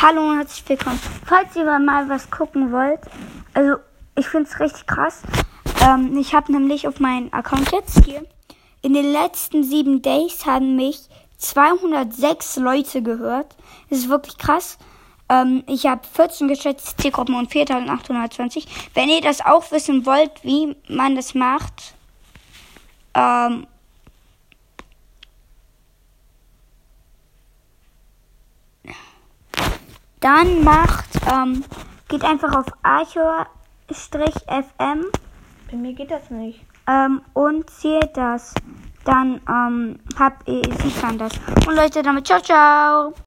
Hallo und herzlich willkommen. Falls ihr mal was gucken wollt, also ich finde es richtig krass. Ähm, ich habe nämlich auf meinen Account jetzt hier, in den letzten sieben Days haben mich 206 Leute gehört. Das ist wirklich krass. Ähm, ich habe 14 geschätzte Zielgruppen und 4820. Wenn ihr das auch wissen wollt, wie man das macht, ähm, dann macht, ähm, geht einfach auf archor-fm Bei mir geht das nicht. ähm, und zählt das. Dann ähm, hab, äh, sieht man das. Und Leute, damit ciao, ciao.